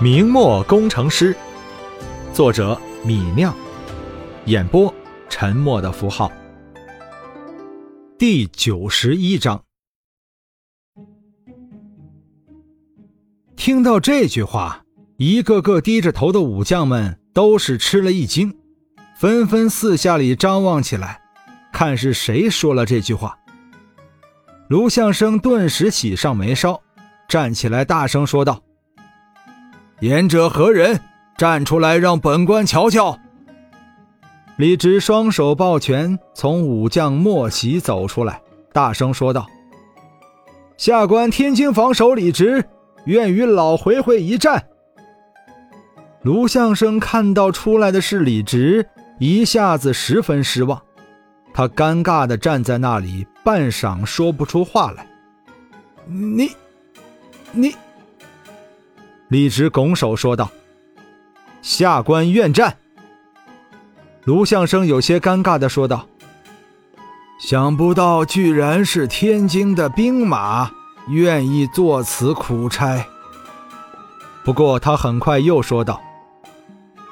明末工程师，作者米酿，演播沉默的符号。第九十一章。听到这句话，一个个低着头的武将们都是吃了一惊，纷纷四下里张望起来，看是谁说了这句话。卢相生顿时喜上眉梢，站起来大声说道。言者何人？站出来，让本官瞧瞧。李直双手抱拳，从武将末席走出来，大声说道：“下官天津防守李直，愿与老回回一战。”卢相生看到出来的是李直，一下子十分失望，他尴尬的站在那里，半晌说不出话来。你，你。李直拱手说道：“下官愿战。”卢相生有些尴尬的说道：“想不到居然是天津的兵马愿意做此苦差。”不过他很快又说道：“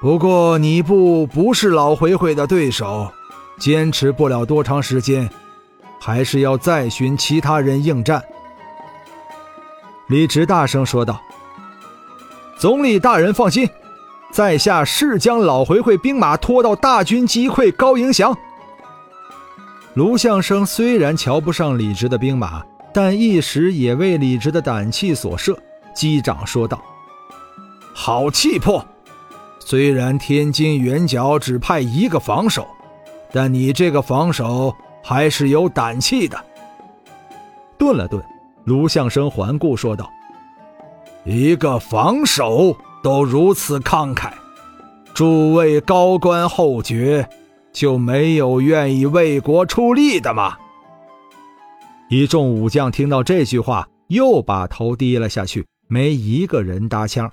不过你不不是老回回的对手，坚持不了多长时间，还是要再寻其他人应战。”李直大声说道。总理大人放心，在下是将老回回兵马拖到大军击溃高迎祥。卢相生虽然瞧不上李直的兵马，但一时也为李直的胆气所慑，击掌说道：“好气魄！虽然天津援剿只派一个防守，但你这个防守还是有胆气的。”顿了顿，卢相生环顾说道。一个防守都如此慷慨，诸位高官厚爵就没有愿意为国出力的吗？一众武将听到这句话，又把头低了下去，没一个人搭腔。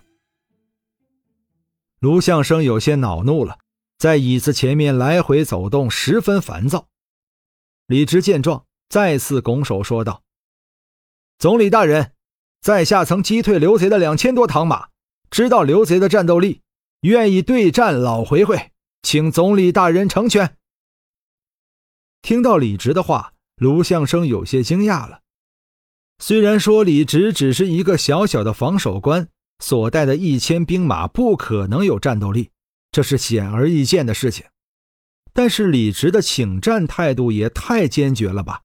卢相生有些恼怒了，在椅子前面来回走动，十分烦躁。李直见状，再次拱手说道：“总理大人。”在下曾击退刘贼的两千多唐马，知道刘贼的战斗力，愿意对战老回回，请总理大人成全。听到李直的话，卢相生有些惊讶了。虽然说李直只是一个小小的防守官，所带的一千兵马不可能有战斗力，这是显而易见的事情，但是李直的请战态度也太坚决了吧？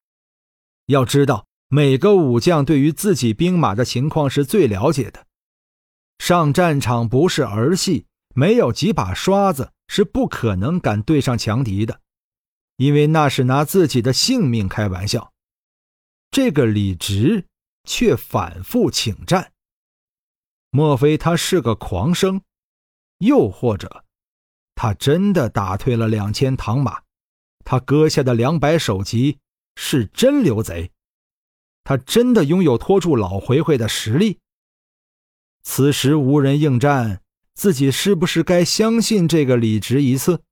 要知道。每个武将对于自己兵马的情况是最了解的，上战场不是儿戏，没有几把刷子是不可能敢对上强敌的，因为那是拿自己的性命开玩笑。这个李直却反复请战，莫非他是个狂生？又或者，他真的打退了两千唐马？他割下的两百首级是真刘贼？他真的拥有拖住老回回的实力。此时无人应战，自己是不是该相信这个李直一次？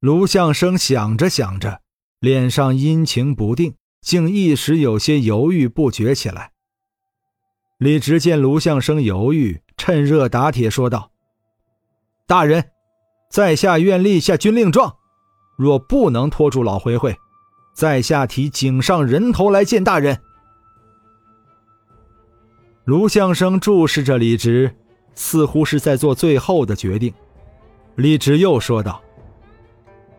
卢相生想着想着，脸上阴晴不定，竟一时有些犹豫不决起来。李直见卢相生犹豫，趁热打铁说道：“大人，在下愿立下军令状，若不能拖住老回回。”在下提井上人头来见大人。卢相生注视着李直，似乎是在做最后的决定。李直又说道：“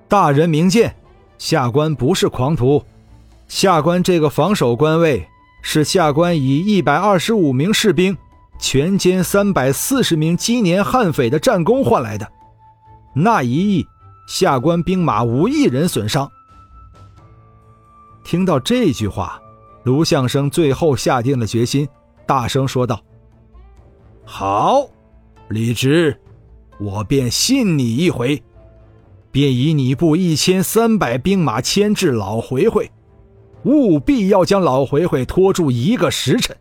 大人明鉴，下官不是狂徒。下官这个防守官位，是下官以一百二十五名士兵，全歼三百四十名积年悍匪的战功换来的。那一役，下官兵马无一人损伤。”听到这句话，卢相生最后下定了决心，大声说道：“好，李直，我便信你一回，便以你部一千三百兵马牵制老回回，务必要将老回回拖住一个时辰。”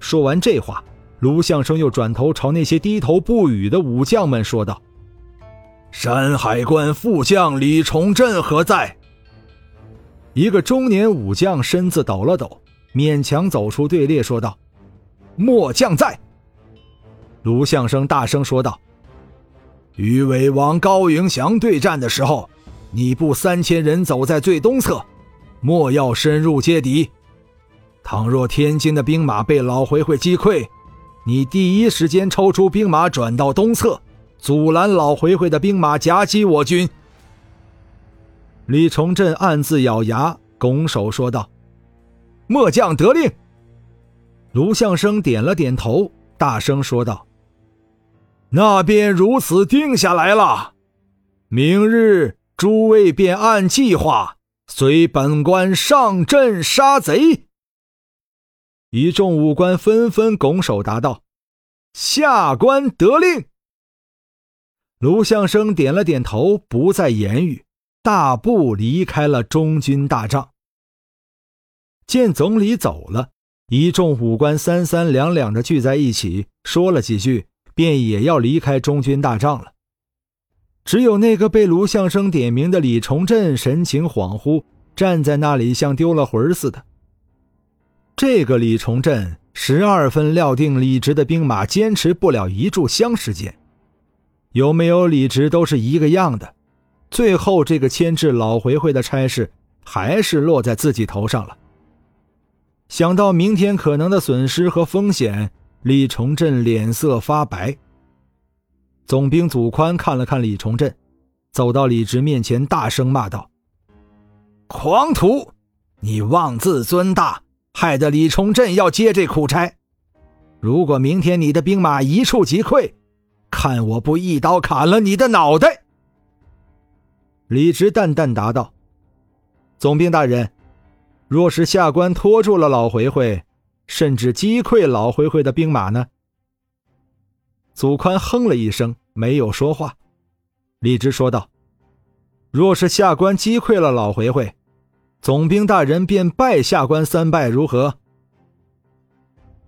说完这话，卢相生又转头朝那些低头不语的武将们说道：“山海关副将李崇镇何在？”一个中年武将身子抖了抖，勉强走出队列，说道：“末将在。”卢相生大声说道：“与伪王高迎祥对战的时候，你部三千人走在最东侧，莫要深入接敌。倘若天津的兵马被老回回击溃，你第一时间抽出兵马转到东侧，阻拦老回回的兵马夹击我军。”李崇镇暗自咬牙，拱手说道：“末将得令。”卢相生点了点头，大声说道。那便如此定下来了。明日诸位便按计划随本官上阵杀贼。一众武官纷纷拱手答道：“下官得令。”卢相生点了点头，不再言语，大步离开了中军大帐。见总理走了，一众武官三三两两的聚在一起，说了几句。便也要离开中军大帐了。只有那个被卢相生点名的李崇镇神情恍惚，站在那里像丢了魂似的。这个李崇镇十二分料定李直的兵马坚持不了一炷香时间，有没有李直都是一个样的。最后这个牵制老回回的差事还是落在自己头上了。想到明天可能的损失和风险。李崇镇脸色发白。总兵祖宽看了看李崇镇，走到李直面前，大声骂道：“狂徒，你妄自尊大，害得李崇镇要接这苦差。如果明天你的兵马一触即溃，看我不一刀砍了你的脑袋！”李直淡淡答道：“总兵大人，若是下官拖住了老回回。”甚至击溃老回回的兵马呢？祖宽哼了一声，没有说话。李直说道：“若是下官击溃了老回回，总兵大人便拜下官三拜，如何？”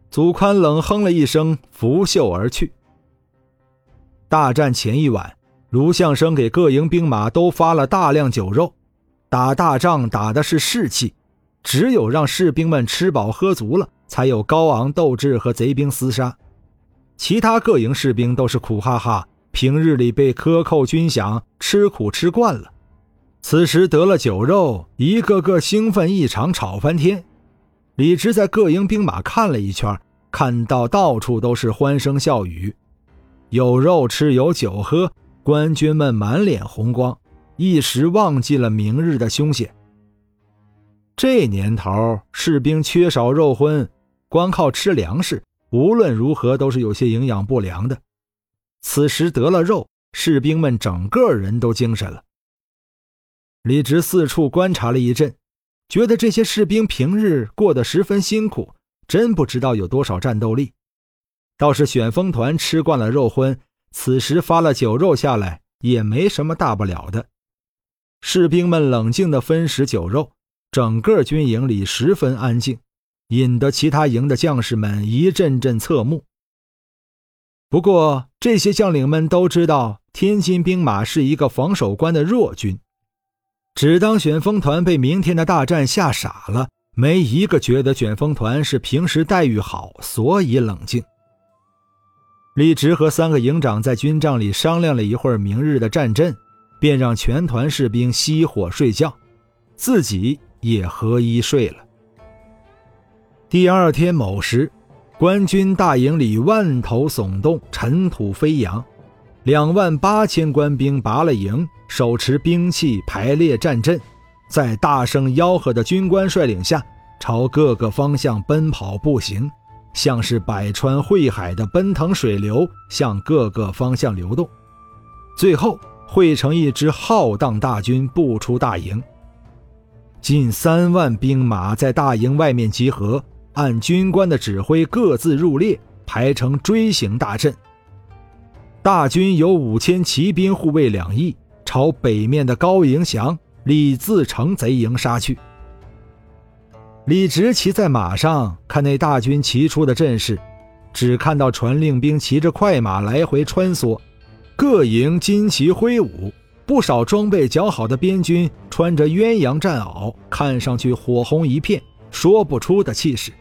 祖宽冷哼了一声，拂袖而去。大战前一晚，卢相生给各营兵马都发了大量酒肉，打大仗打的是士气，只有让士兵们吃饱喝足了。才有高昂斗志和贼兵厮杀，其他各营士兵都是苦哈哈，平日里被克扣军饷，吃苦吃惯了，此时得了酒肉，一个个兴奋异常，吵翻天。李直在各营兵马看了一圈，看到到处都是欢声笑语，有肉吃，有酒喝，官军们满脸红光，一时忘记了明日的凶险。这年头，士兵缺少肉荤。光靠吃粮食，无论如何都是有些营养不良的。此时得了肉，士兵们整个人都精神了。李直四处观察了一阵，觉得这些士兵平日过得十分辛苦，真不知道有多少战斗力。倒是选风团吃惯了肉荤，此时发了酒肉下来，也没什么大不了的。士兵们冷静地分食酒肉，整个军营里十分安静。引得其他营的将士们一阵阵侧目。不过，这些将领们都知道天津兵马是一个防守关的弱军，只当选风团被明天的大战吓傻了，没一个觉得选风团是平时待遇好，所以冷静。李直和三个营长在军帐里商量了一会儿明日的战阵，便让全团士兵熄火睡觉，自己也合衣睡了。第二天某时，官军大营里万头耸动，尘土飞扬，两万八千官兵拔了营，手持兵器排列战阵，在大声吆喝的军官率领下，朝各个方向奔跑步行，像是百川汇海的奔腾水流，向各个方向流动，最后汇成一支浩荡大军，步出大营。近三万兵马在大营外面集合。按军官的指挥，各自入列，排成锥形大阵。大军有五千骑兵护卫两翼，朝北面的高迎祥、李自成贼营杀去。李直骑在马上，看那大军骑出的阵势，只看到传令兵骑着快马来回穿梭，各营旌旗挥舞，不少装备较好的边军穿着鸳鸯战袄，看上去火红一片，说不出的气势。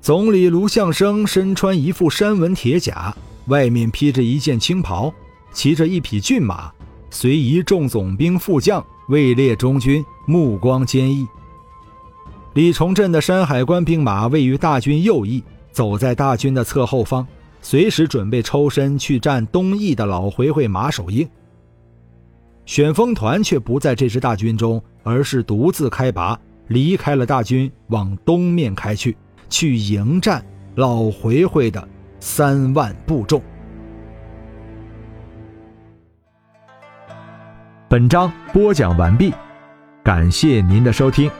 总理卢象升身穿一副山纹铁甲，外面披着一件青袍，骑着一匹骏马，随一众总兵副将位列中军，目光坚毅。李崇镇的山海关兵马位于大军右翼，走在大军的侧后方，随时准备抽身去战东翼的老回回马守应。旋风团却不在这支大军中，而是独自开拔，离开了大军，往东面开去。去迎战老回回的三万步众。本章播讲完毕，感谢您的收听。